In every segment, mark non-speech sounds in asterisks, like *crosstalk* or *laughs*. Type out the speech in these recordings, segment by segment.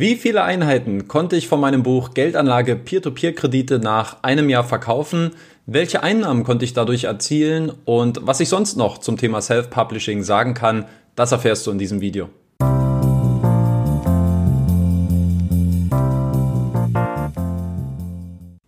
Wie viele Einheiten konnte ich von meinem Buch Geldanlage Peer-to-Peer-Kredite nach einem Jahr verkaufen? Welche Einnahmen konnte ich dadurch erzielen? Und was ich sonst noch zum Thema Self-Publishing sagen kann, das erfährst du in diesem Video.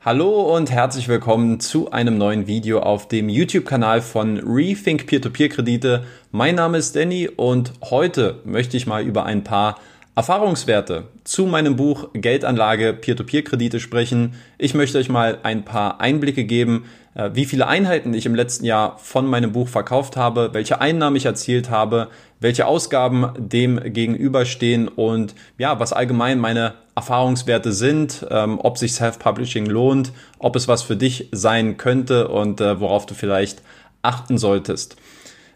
Hallo und herzlich willkommen zu einem neuen Video auf dem YouTube-Kanal von Rethink Peer-to-Peer-Kredite. Mein Name ist Danny und heute möchte ich mal über ein paar Erfahrungswerte zu meinem Buch Geldanlage Peer-to-Peer-Kredite sprechen. Ich möchte euch mal ein paar Einblicke geben, äh, wie viele Einheiten ich im letzten Jahr von meinem Buch verkauft habe, welche Einnahmen ich erzielt habe, welche Ausgaben dem gegenüberstehen und ja, was allgemein meine Erfahrungswerte sind, ähm, ob sich Self-Publishing lohnt, ob es was für dich sein könnte und äh, worauf du vielleicht achten solltest.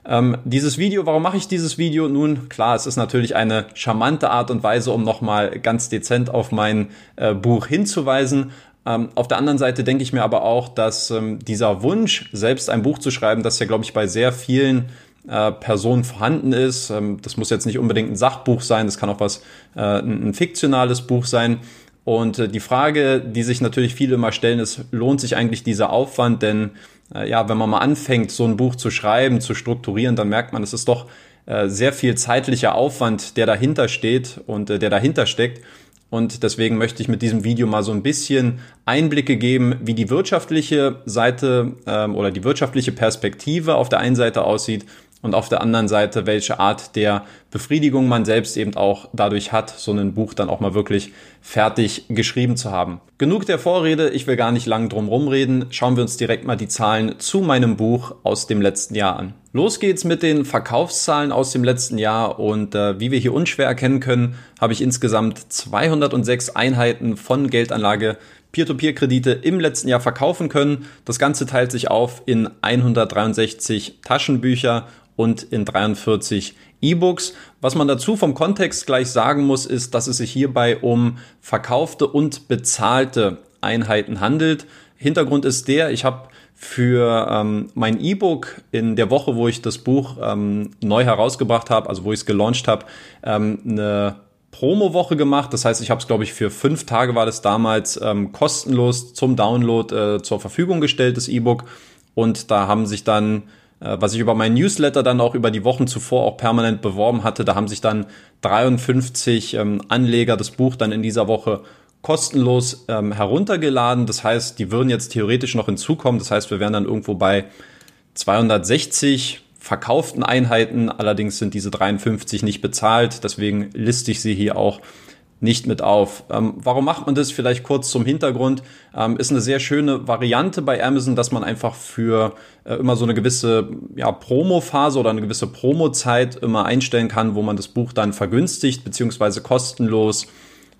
Ähm, dieses Video, warum mache ich dieses Video? Nun, klar, es ist natürlich eine charmante Art und Weise, um nochmal ganz dezent auf mein äh, Buch hinzuweisen. Ähm, auf der anderen Seite denke ich mir aber auch, dass ähm, dieser Wunsch, selbst ein Buch zu schreiben, das ja, glaube ich, bei sehr vielen äh, Personen vorhanden ist. Ähm, das muss jetzt nicht unbedingt ein Sachbuch sein, das kann auch was, äh, ein, ein fiktionales Buch sein. Und äh, die Frage, die sich natürlich viele immer stellen, ist, lohnt sich eigentlich dieser Aufwand? Denn ja, wenn man mal anfängt, so ein Buch zu schreiben, zu strukturieren, dann merkt man, es ist doch äh, sehr viel zeitlicher Aufwand, der dahinter steht und äh, der dahinter steckt. Und deswegen möchte ich mit diesem Video mal so ein bisschen Einblicke geben, wie die wirtschaftliche Seite ähm, oder die wirtschaftliche Perspektive auf der einen Seite aussieht und auf der anderen Seite, welche Art der Befriedigung man selbst eben auch dadurch hat, so ein Buch dann auch mal wirklich fertig geschrieben zu haben. Genug der Vorrede, ich will gar nicht lang drum rumreden, schauen wir uns direkt mal die Zahlen zu meinem Buch aus dem letzten Jahr an. Los geht's mit den Verkaufszahlen aus dem letzten Jahr und äh, wie wir hier unschwer erkennen können, habe ich insgesamt 206 Einheiten von Geldanlage Peer-to-Peer-Kredite im letzten Jahr verkaufen können. Das Ganze teilt sich auf in 163 Taschenbücher und in 43 E-Books. Was man dazu vom Kontext gleich sagen muss, ist, dass es sich hierbei um verkaufte und bezahlte Einheiten handelt. Hintergrund ist der, ich habe für ähm, mein E-Book in der Woche, wo ich das Buch ähm, neu herausgebracht habe, also wo ich es gelauncht habe, ähm, eine Promo-Woche gemacht. Das heißt, ich habe es, glaube ich, für fünf Tage war das damals ähm, kostenlos zum Download äh, zur Verfügung gestellt, das E-Book. Und da haben sich dann äh, was ich über mein Newsletter dann auch über die Wochen zuvor auch permanent beworben hatte. Da haben sich dann 53 ähm, Anleger das Buch dann in dieser Woche kostenlos ähm, heruntergeladen. Das heißt, die würden jetzt theoretisch noch hinzukommen. Das heißt, wir wären dann irgendwo bei 260 verkauften Einheiten. Allerdings sind diese 53 nicht bezahlt. Deswegen liste ich sie hier auch nicht mit auf. Ähm, warum macht man das? Vielleicht kurz zum Hintergrund. Ähm, ist eine sehr schöne Variante bei Amazon, dass man einfach für äh, immer so eine gewisse ja, Promo-Phase oder eine gewisse Promo-Zeit immer einstellen kann, wo man das Buch dann vergünstigt beziehungsweise kostenlos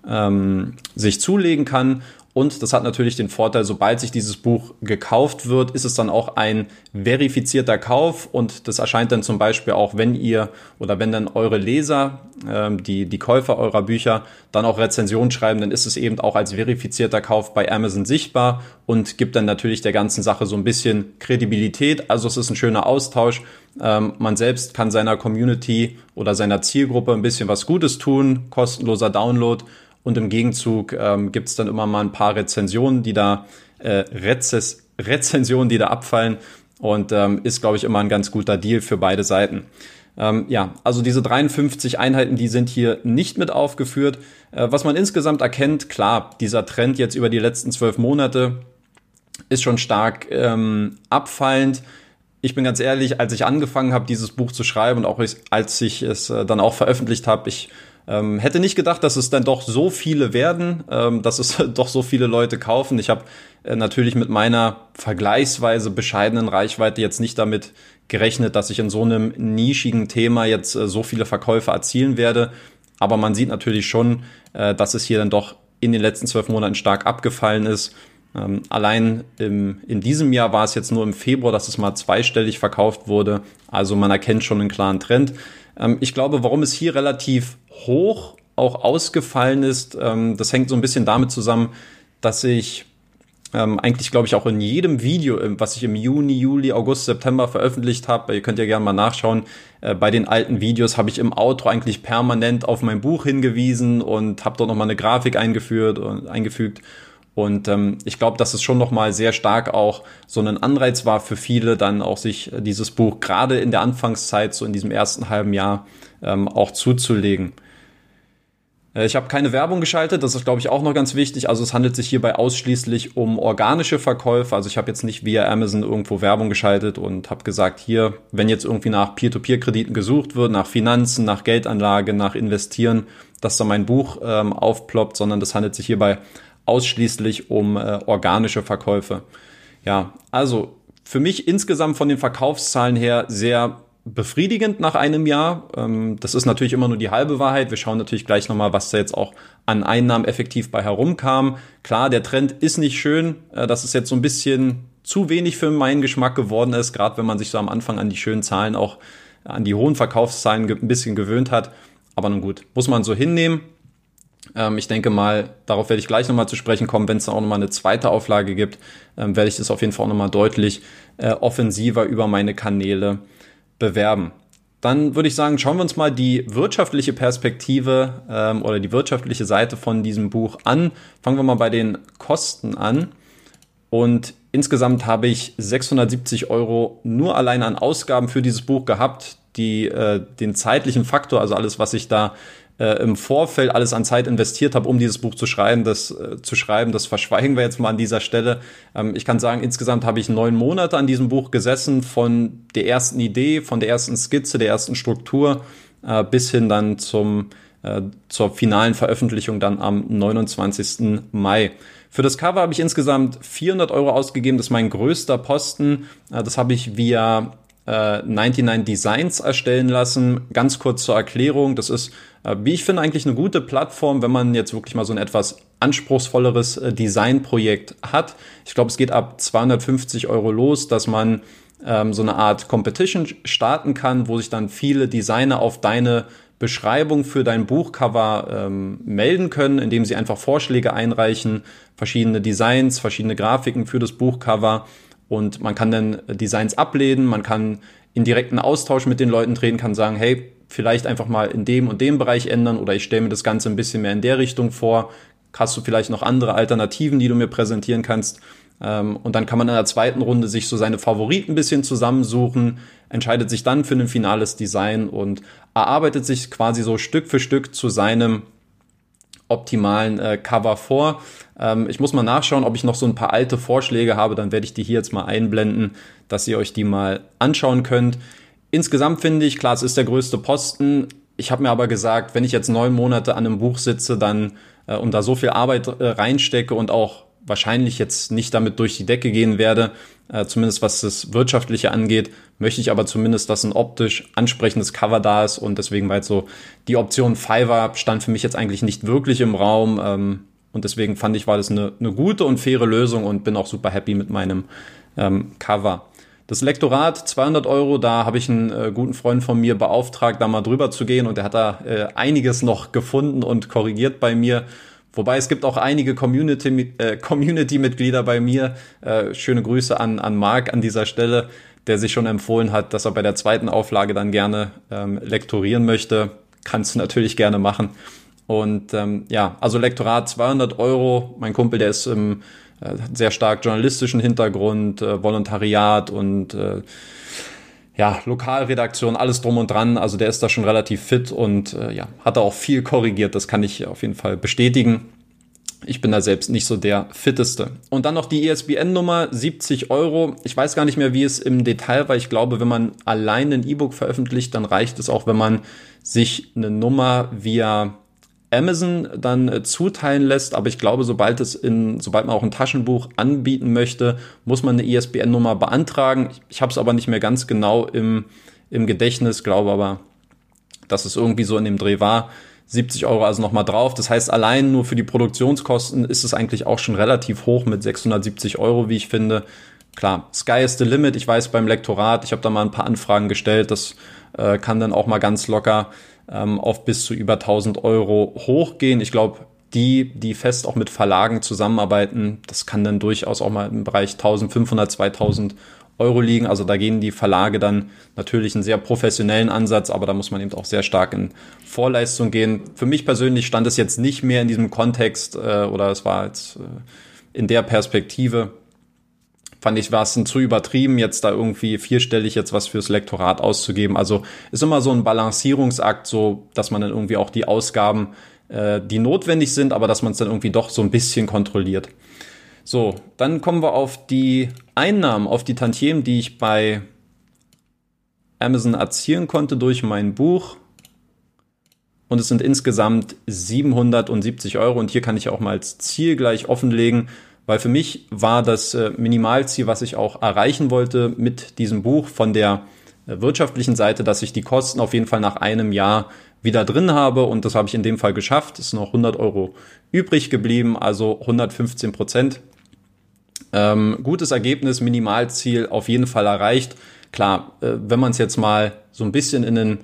ähm, sich zulegen kann. Und das hat natürlich den Vorteil, sobald sich dieses Buch gekauft wird, ist es dann auch ein verifizierter Kauf und das erscheint dann zum Beispiel auch, wenn ihr oder wenn dann eure Leser, ähm, die, die Käufer eurer Bücher, dann auch Rezensionen schreiben, dann ist es eben auch als verifizierter Kauf bei Amazon sichtbar und gibt dann natürlich der ganzen Sache so ein bisschen Kredibilität. Also es ist ein schöner Austausch. Ähm, man selbst kann seiner Community oder seiner Zielgruppe ein bisschen was Gutes tun, kostenloser Download und im Gegenzug ähm, gibt es dann immer mal ein paar Rezensionen, die da äh, Rezes Rezensionen, die da abfallen und ähm, ist, glaube ich, immer ein ganz guter Deal für beide Seiten. Ähm, ja, also diese 53 Einheiten, die sind hier nicht mit aufgeführt. Äh, was man insgesamt erkennt, klar, dieser Trend jetzt über die letzten zwölf Monate ist schon stark ähm, abfallend. Ich bin ganz ehrlich, als ich angefangen habe, dieses Buch zu schreiben und auch als ich es äh, dann auch veröffentlicht habe, ich ähm, hätte nicht gedacht, dass es dann doch so viele werden, ähm, dass es *laughs* doch so viele Leute kaufen. Ich habe äh, natürlich mit meiner vergleichsweise bescheidenen Reichweite jetzt nicht damit gerechnet, dass ich in so einem nischigen Thema jetzt äh, so viele Verkäufe erzielen werde. Aber man sieht natürlich schon, äh, dass es hier dann doch in den letzten zwölf Monaten stark abgefallen ist. Ähm, allein im, in diesem Jahr war es jetzt nur im Februar, dass es mal zweistellig verkauft wurde. Also man erkennt schon einen klaren Trend. Ähm, ich glaube, warum es hier relativ hoch auch ausgefallen ist, ähm, das hängt so ein bisschen damit zusammen, dass ich ähm, eigentlich, glaube ich, auch in jedem Video, ähm, was ich im Juni, Juli, August, September veröffentlicht habe. Ihr könnt ja gerne mal nachschauen. Äh, bei den alten Videos habe ich im Outro eigentlich permanent auf mein Buch hingewiesen und habe dort nochmal eine Grafik eingeführt und eingefügt. Und ähm, ich glaube, dass es schon nochmal sehr stark auch so ein Anreiz war für viele, dann auch sich dieses Buch gerade in der Anfangszeit, so in diesem ersten halben Jahr, ähm, auch zuzulegen. Äh, ich habe keine Werbung geschaltet, das ist, glaube ich, auch noch ganz wichtig. Also es handelt sich hierbei ausschließlich um organische Verkäufe. Also ich habe jetzt nicht via Amazon irgendwo Werbung geschaltet und habe gesagt, hier, wenn jetzt irgendwie nach Peer-to-Peer-Krediten gesucht wird, nach Finanzen, nach Geldanlage, nach Investieren, dass da mein Buch ähm, aufploppt, sondern das handelt sich hierbei ausschließlich um äh, organische Verkäufe. Ja, also für mich insgesamt von den Verkaufszahlen her sehr befriedigend nach einem Jahr. Ähm, das ist natürlich immer nur die halbe Wahrheit. Wir schauen natürlich gleich nochmal, was da jetzt auch an Einnahmen effektiv bei herumkam. Klar, der Trend ist nicht schön. Äh, dass es jetzt so ein bisschen zu wenig für meinen Geschmack geworden ist, gerade wenn man sich so am Anfang an die schönen Zahlen auch an die hohen Verkaufszahlen ein bisschen gewöhnt hat. Aber nun gut, muss man so hinnehmen. Ähm, ich denke mal, darauf werde ich gleich nochmal zu sprechen kommen, wenn es dann auch nochmal eine zweite Auflage gibt, ähm, werde ich das auf jeden Fall auch nochmal deutlich äh, offensiver über meine Kanäle bewerben. Dann würde ich sagen, schauen wir uns mal die wirtschaftliche Perspektive ähm, oder die wirtschaftliche Seite von diesem Buch an. Fangen wir mal bei den Kosten an. Und insgesamt habe ich 670 Euro nur allein an Ausgaben für dieses Buch gehabt, die äh, den zeitlichen Faktor, also alles, was ich da äh, im Vorfeld alles an Zeit investiert habe, um dieses Buch zu schreiben, das äh, zu schreiben, das verschweigen wir jetzt mal an dieser Stelle. Ähm, ich kann sagen, insgesamt habe ich neun Monate an diesem Buch gesessen, von der ersten Idee, von der ersten Skizze, der ersten Struktur äh, bis hin dann zum äh, zur finalen Veröffentlichung dann am 29. Mai. Für das Cover habe ich insgesamt 400 Euro ausgegeben. Das ist mein größter Posten. Äh, das habe ich via 99 äh, Designs erstellen lassen. Ganz kurz zur Erklärung. Das ist, äh, wie ich finde, eigentlich eine gute Plattform, wenn man jetzt wirklich mal so ein etwas anspruchsvolleres äh, Designprojekt hat. Ich glaube, es geht ab 250 Euro los, dass man ähm, so eine Art Competition starten kann, wo sich dann viele Designer auf deine Beschreibung für dein Buchcover ähm, melden können, indem sie einfach Vorschläge einreichen, verschiedene Designs, verschiedene Grafiken für das Buchcover und man kann dann Designs ablehnen, man kann in direkten Austausch mit den Leuten treten, kann sagen, hey, vielleicht einfach mal in dem und dem Bereich ändern oder ich stelle mir das Ganze ein bisschen mehr in der Richtung vor. Hast du vielleicht noch andere Alternativen, die du mir präsentieren kannst? Ähm, und dann kann man in der zweiten Runde sich so seine Favoriten ein bisschen zusammensuchen, entscheidet sich dann für ein finales Design und erarbeitet sich quasi so Stück für Stück zu seinem optimalen äh, Cover vor. Ähm, ich muss mal nachschauen, ob ich noch so ein paar alte Vorschläge habe. Dann werde ich die hier jetzt mal einblenden, dass ihr euch die mal anschauen könnt. Insgesamt finde ich, klar, es ist der größte Posten. Ich habe mir aber gesagt, wenn ich jetzt neun Monate an einem Buch sitze, dann äh, und da so viel Arbeit äh, reinstecke und auch wahrscheinlich jetzt nicht damit durch die Decke gehen werde, äh, zumindest was das Wirtschaftliche angeht, möchte ich aber zumindest, dass ein optisch ansprechendes Cover da ist und deswegen war jetzt so die Option Fiverr stand für mich jetzt eigentlich nicht wirklich im Raum ähm, und deswegen fand ich, war das eine, eine gute und faire Lösung und bin auch super happy mit meinem ähm, Cover. Das Lektorat 200 Euro, da habe ich einen äh, guten Freund von mir beauftragt, da mal drüber zu gehen und der hat da äh, einiges noch gefunden und korrigiert bei mir Wobei es gibt auch einige Community, äh, Community-Mitglieder bei mir. Äh, schöne Grüße an, an Marc an dieser Stelle, der sich schon empfohlen hat, dass er bei der zweiten Auflage dann gerne ähm, lektorieren möchte. Kannst du natürlich gerne machen. Und ähm, ja, also Lektorat 200 Euro. Mein Kumpel, der ist im äh, sehr stark journalistischen Hintergrund, äh, Volontariat und äh, ja, Lokalredaktion, alles drum und dran. Also der ist da schon relativ fit und äh, ja, hat da auch viel korrigiert. Das kann ich auf jeden Fall bestätigen. Ich bin da selbst nicht so der fitteste. Und dann noch die ISBN-Nummer, 70 Euro. Ich weiß gar nicht mehr, wie es im Detail war. Ich glaube, wenn man allein ein E-Book veröffentlicht, dann reicht es auch, wenn man sich eine Nummer via Amazon dann äh, zuteilen lässt, aber ich glaube, sobald es in, sobald man auch ein Taschenbuch anbieten möchte, muss man eine ISBN-Nummer beantragen. Ich, ich habe es aber nicht mehr ganz genau im, im Gedächtnis, glaube aber, dass es irgendwie so in dem Dreh war. 70 Euro also nochmal drauf. Das heißt, allein nur für die Produktionskosten ist es eigentlich auch schon relativ hoch mit 670 Euro, wie ich finde. Klar, Sky is the limit. Ich weiß beim Lektorat, ich habe da mal ein paar Anfragen gestellt. Das äh, kann dann auch mal ganz locker ähm, auf bis zu über 1000 Euro hochgehen. Ich glaube, die, die fest auch mit Verlagen zusammenarbeiten, das kann dann durchaus auch mal im Bereich 1500, 2000 Euro liegen. Also da gehen die Verlage dann natürlich einen sehr professionellen Ansatz, aber da muss man eben auch sehr stark in Vorleistung gehen. Für mich persönlich stand es jetzt nicht mehr in diesem Kontext äh, oder es war jetzt äh, in der Perspektive. Fand ich, war es zu übertrieben, jetzt da irgendwie vierstellig jetzt was fürs Lektorat auszugeben. Also ist immer so ein Balancierungsakt, so dass man dann irgendwie auch die Ausgaben, äh, die notwendig sind, aber dass man es dann irgendwie doch so ein bisschen kontrolliert. So, dann kommen wir auf die Einnahmen, auf die Tantiemen, die ich bei Amazon erzielen konnte durch mein Buch. Und es sind insgesamt 770 Euro. Und hier kann ich auch mal als Ziel gleich offenlegen, weil für mich war das äh, Minimalziel, was ich auch erreichen wollte mit diesem Buch von der äh, wirtschaftlichen Seite, dass ich die Kosten auf jeden Fall nach einem Jahr wieder drin habe. Und das habe ich in dem Fall geschafft. Es sind noch 100 Euro übrig geblieben, also 115 Prozent. Ähm, gutes Ergebnis, Minimalziel auf jeden Fall erreicht. Klar, äh, wenn man es jetzt mal so ein bisschen in einen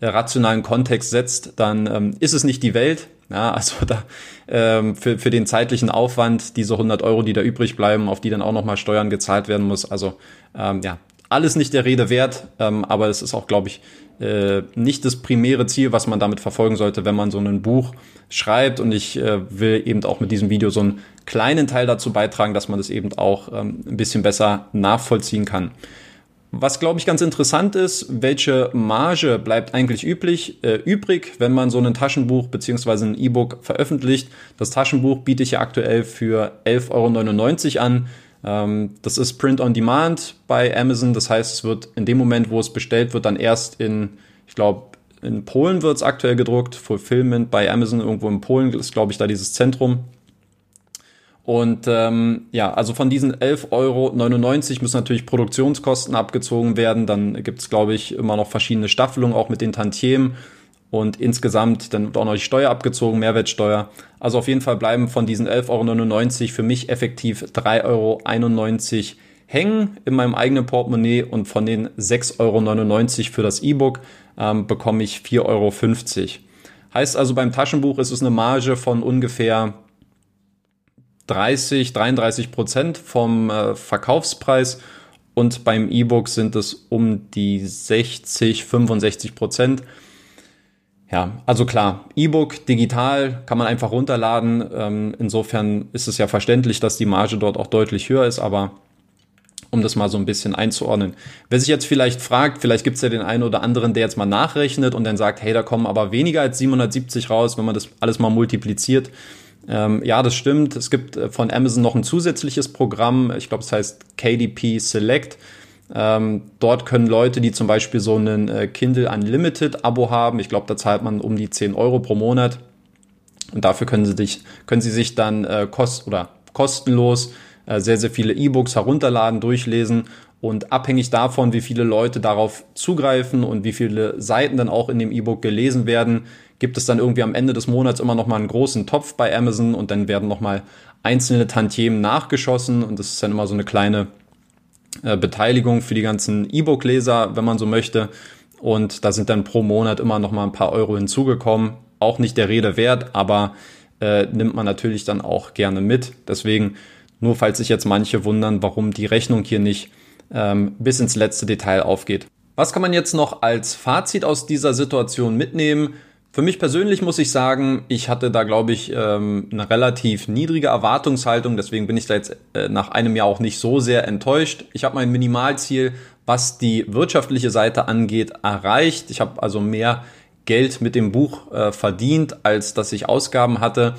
äh, rationalen Kontext setzt, dann ähm, ist es nicht die Welt. Ja, also *laughs* da ähm, für, für den zeitlichen Aufwand, diese 100 Euro, die da übrig bleiben, auf die dann auch nochmal Steuern gezahlt werden muss. Also ähm, ja, alles nicht der Rede wert, ähm, aber es ist auch, glaube ich, äh, nicht das primäre Ziel, was man damit verfolgen sollte, wenn man so ein Buch schreibt. Und ich äh, will eben auch mit diesem Video so einen kleinen Teil dazu beitragen, dass man das eben auch ähm, ein bisschen besser nachvollziehen kann. Was, glaube ich, ganz interessant ist, welche Marge bleibt eigentlich üblich, äh, übrig, wenn man so ein Taschenbuch beziehungsweise ein E-Book veröffentlicht. Das Taschenbuch biete ich ja aktuell für 11,99 Euro an. Ähm, das ist Print on Demand bei Amazon. Das heißt, es wird in dem Moment, wo es bestellt wird, dann erst in, ich glaube, in Polen wird es aktuell gedruckt. Fulfillment bei Amazon irgendwo in Polen ist, glaube ich, da dieses Zentrum. Und ähm, ja, also von diesen 11,99 Euro müssen natürlich Produktionskosten abgezogen werden. Dann gibt es, glaube ich, immer noch verschiedene Staffelungen, auch mit den Tantiemen. Und insgesamt dann auch noch die Steuer abgezogen, Mehrwertsteuer. Also auf jeden Fall bleiben von diesen 11,99 Euro für mich effektiv 3,91 Euro hängen in meinem eigenen Portemonnaie und von den 6,99 Euro für das E-Book ähm, bekomme ich 4,50 Euro. Heißt also beim Taschenbuch ist es eine Marge von ungefähr 30, 33 Prozent vom äh, Verkaufspreis und beim E-Book sind es um die 60, 65 Prozent. Ja, also klar, E-Book digital kann man einfach runterladen. Ähm, insofern ist es ja verständlich, dass die Marge dort auch deutlich höher ist, aber um das mal so ein bisschen einzuordnen. Wer sich jetzt vielleicht fragt, vielleicht gibt es ja den einen oder anderen, der jetzt mal nachrechnet und dann sagt, hey, da kommen aber weniger als 770 raus, wenn man das alles mal multipliziert. Ähm, ja, das stimmt. Es gibt äh, von Amazon noch ein zusätzliches Programm. Ich glaube, es heißt KDP Select. Ähm, dort können Leute, die zum Beispiel so einen äh, Kindle Unlimited Abo haben, ich glaube, da zahlt man um die 10 Euro pro Monat. Und dafür können sie, dich, können sie sich dann äh, kost oder kostenlos äh, sehr, sehr viele E-Books herunterladen, durchlesen und abhängig davon, wie viele Leute darauf zugreifen und wie viele Seiten dann auch in dem E-Book gelesen werden, gibt es dann irgendwie am Ende des Monats immer noch mal einen großen Topf bei Amazon und dann werden noch mal einzelne Tantiemen nachgeschossen und das ist dann immer so eine kleine äh, Beteiligung für die ganzen E-Book-Leser, wenn man so möchte. Und da sind dann pro Monat immer noch mal ein paar Euro hinzugekommen. Auch nicht der Rede wert, aber äh, nimmt man natürlich dann auch gerne mit. Deswegen, nur falls sich jetzt manche wundern, warum die Rechnung hier nicht ähm, bis ins letzte Detail aufgeht. Was kann man jetzt noch als Fazit aus dieser Situation mitnehmen? Für mich persönlich muss ich sagen, ich hatte da, glaube ich, ähm, eine relativ niedrige Erwartungshaltung. Deswegen bin ich da jetzt äh, nach einem Jahr auch nicht so sehr enttäuscht. Ich habe mein Minimalziel, was die wirtschaftliche Seite angeht, erreicht. Ich habe also mehr Geld mit dem Buch äh, verdient, als dass ich Ausgaben hatte.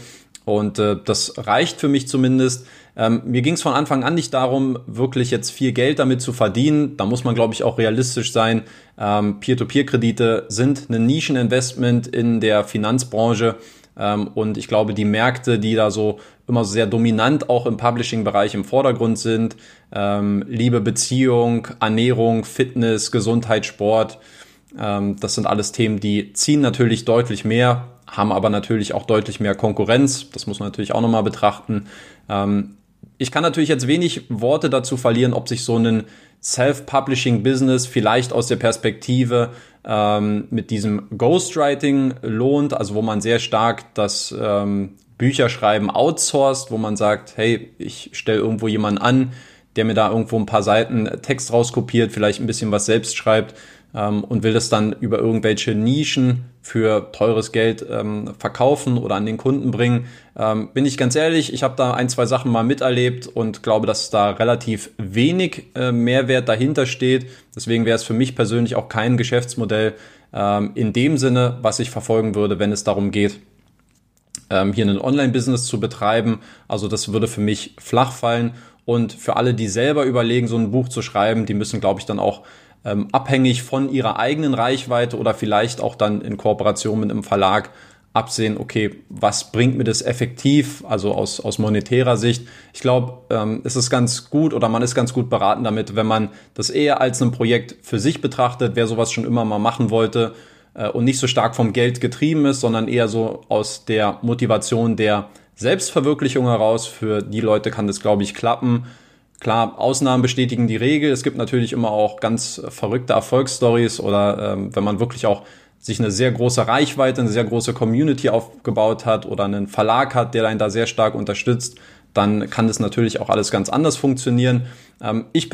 Und äh, das reicht für mich zumindest. Ähm, mir ging es von Anfang an nicht darum, wirklich jetzt viel Geld damit zu verdienen. Da muss man, glaube ich, auch realistisch sein. Ähm, Peer-to-Peer-Kredite sind ein Nischeninvestment in der Finanzbranche. Ähm, und ich glaube, die Märkte, die da so immer sehr dominant auch im Publishing-Bereich im Vordergrund sind, ähm, Liebe, Beziehung, Ernährung, Fitness, Gesundheit, Sport, ähm, das sind alles Themen, die ziehen natürlich deutlich mehr, haben aber natürlich auch deutlich mehr Konkurrenz. Das muss man natürlich auch nochmal betrachten. Ähm, ich kann natürlich jetzt wenig Worte dazu verlieren, ob sich so ein Self-Publishing-Business vielleicht aus der Perspektive ähm, mit diesem Ghostwriting lohnt, also wo man sehr stark das ähm, Bücherschreiben outsourced, wo man sagt, hey, ich stelle irgendwo jemanden an, der mir da irgendwo ein paar Seiten Text rauskopiert, vielleicht ein bisschen was selbst schreibt ähm, und will das dann über irgendwelche Nischen für teures Geld ähm, verkaufen oder an den Kunden bringen. Ähm, bin ich ganz ehrlich, ich habe da ein, zwei Sachen mal miterlebt und glaube, dass da relativ wenig äh, Mehrwert dahinter steht. Deswegen wäre es für mich persönlich auch kein Geschäftsmodell ähm, in dem Sinne, was ich verfolgen würde, wenn es darum geht, ähm, hier ein Online-Business zu betreiben. Also das würde für mich flach fallen. Und für alle, die selber überlegen, so ein Buch zu schreiben, die müssen, glaube ich, dann auch ähm, abhängig von ihrer eigenen Reichweite oder vielleicht auch dann in Kooperation mit einem Verlag absehen, okay, was bringt mir das effektiv, also aus, aus monetärer Sicht. Ich glaube, ähm, es ist ganz gut oder man ist ganz gut beraten damit, wenn man das eher als ein Projekt für sich betrachtet, wer sowas schon immer mal machen wollte äh, und nicht so stark vom Geld getrieben ist, sondern eher so aus der Motivation der Selbstverwirklichung heraus. Für die Leute kann das, glaube ich, klappen. Klar, Ausnahmen bestätigen die Regel. Es gibt natürlich immer auch ganz verrückte Erfolgsstories oder ähm, wenn man wirklich auch sich eine sehr große Reichweite, eine sehr große Community aufgebaut hat oder einen Verlag hat, der einen da sehr stark unterstützt, dann kann das natürlich auch alles ganz anders funktionieren. Ähm, ich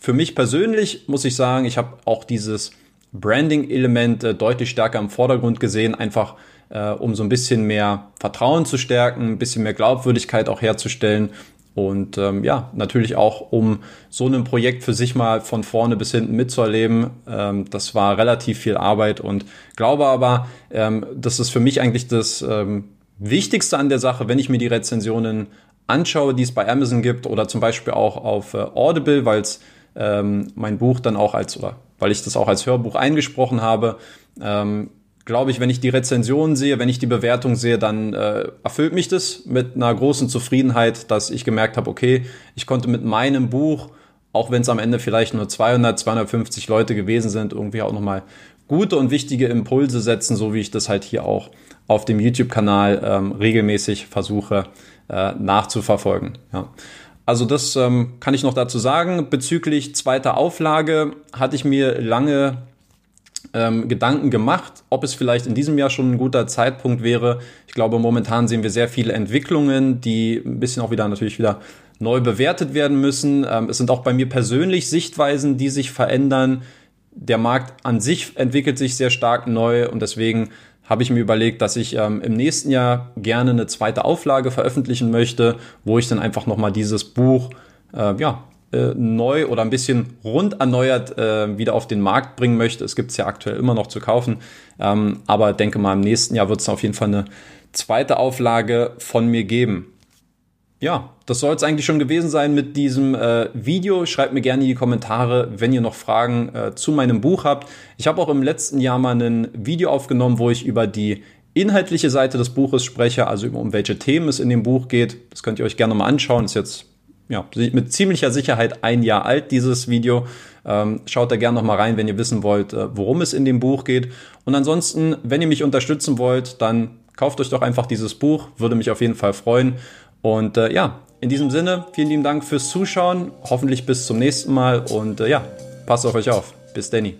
für, mich persönlich muss ich sagen, ich habe auch dieses Branding-Element äh, deutlich stärker im Vordergrund gesehen, einfach äh, um so ein bisschen mehr Vertrauen zu stärken, ein bisschen mehr Glaubwürdigkeit auch herzustellen und ähm, ja, natürlich auch, um so ein Projekt für sich mal von vorne bis hinten mitzuerleben. Ähm, das war relativ viel Arbeit und glaube aber, ähm, das ist für mich eigentlich das ähm, Wichtigste an der Sache, wenn ich mir die Rezensionen anschaue, die es bei Amazon gibt oder zum Beispiel auch auf äh, Audible, weil es ähm, mein Buch dann auch als, oder weil ich das auch als Hörbuch eingesprochen habe, ähm, glaube ich, wenn ich die Rezensionen sehe, wenn ich die Bewertung sehe, dann äh, erfüllt mich das mit einer großen Zufriedenheit, dass ich gemerkt habe, okay, ich konnte mit meinem Buch, auch wenn es am Ende vielleicht nur 200, 250 Leute gewesen sind, irgendwie auch nochmal gute und wichtige Impulse setzen, so wie ich das halt hier auch auf dem YouTube-Kanal ähm, regelmäßig versuche äh, nachzuverfolgen. Ja. Also das ähm, kann ich noch dazu sagen. Bezüglich zweiter Auflage hatte ich mir lange ähm, Gedanken gemacht, ob es vielleicht in diesem Jahr schon ein guter Zeitpunkt wäre. Ich glaube, momentan sehen wir sehr viele Entwicklungen, die ein bisschen auch wieder natürlich wieder neu bewertet werden müssen. Ähm, es sind auch bei mir persönlich Sichtweisen, die sich verändern. Der Markt an sich entwickelt sich sehr stark neu und deswegen habe ich mir überlegt, dass ich ähm, im nächsten Jahr gerne eine zweite Auflage veröffentlichen möchte, wo ich dann einfach nochmal dieses Buch äh, ja, äh, neu oder ein bisschen rund erneuert äh, wieder auf den Markt bringen möchte. Es gibt es ja aktuell immer noch zu kaufen, ähm, aber denke mal, im nächsten Jahr wird es auf jeden Fall eine zweite Auflage von mir geben. Ja, das soll es eigentlich schon gewesen sein mit diesem äh, Video. Schreibt mir gerne in die Kommentare, wenn ihr noch Fragen äh, zu meinem Buch habt. Ich habe auch im letzten Jahr mal ein Video aufgenommen, wo ich über die inhaltliche Seite des Buches spreche, also um welche Themen es in dem Buch geht. Das könnt ihr euch gerne mal anschauen. Ist jetzt ja, mit ziemlicher Sicherheit ein Jahr alt, dieses Video. Ähm, schaut da gerne noch mal rein, wenn ihr wissen wollt, äh, worum es in dem Buch geht. Und ansonsten, wenn ihr mich unterstützen wollt, dann kauft euch doch einfach dieses Buch. Würde mich auf jeden Fall freuen. Und äh, ja, in diesem Sinne, vielen lieben Dank fürs Zuschauen. Hoffentlich bis zum nächsten Mal. Und äh, ja, passt auf euch auf. Bis Danny.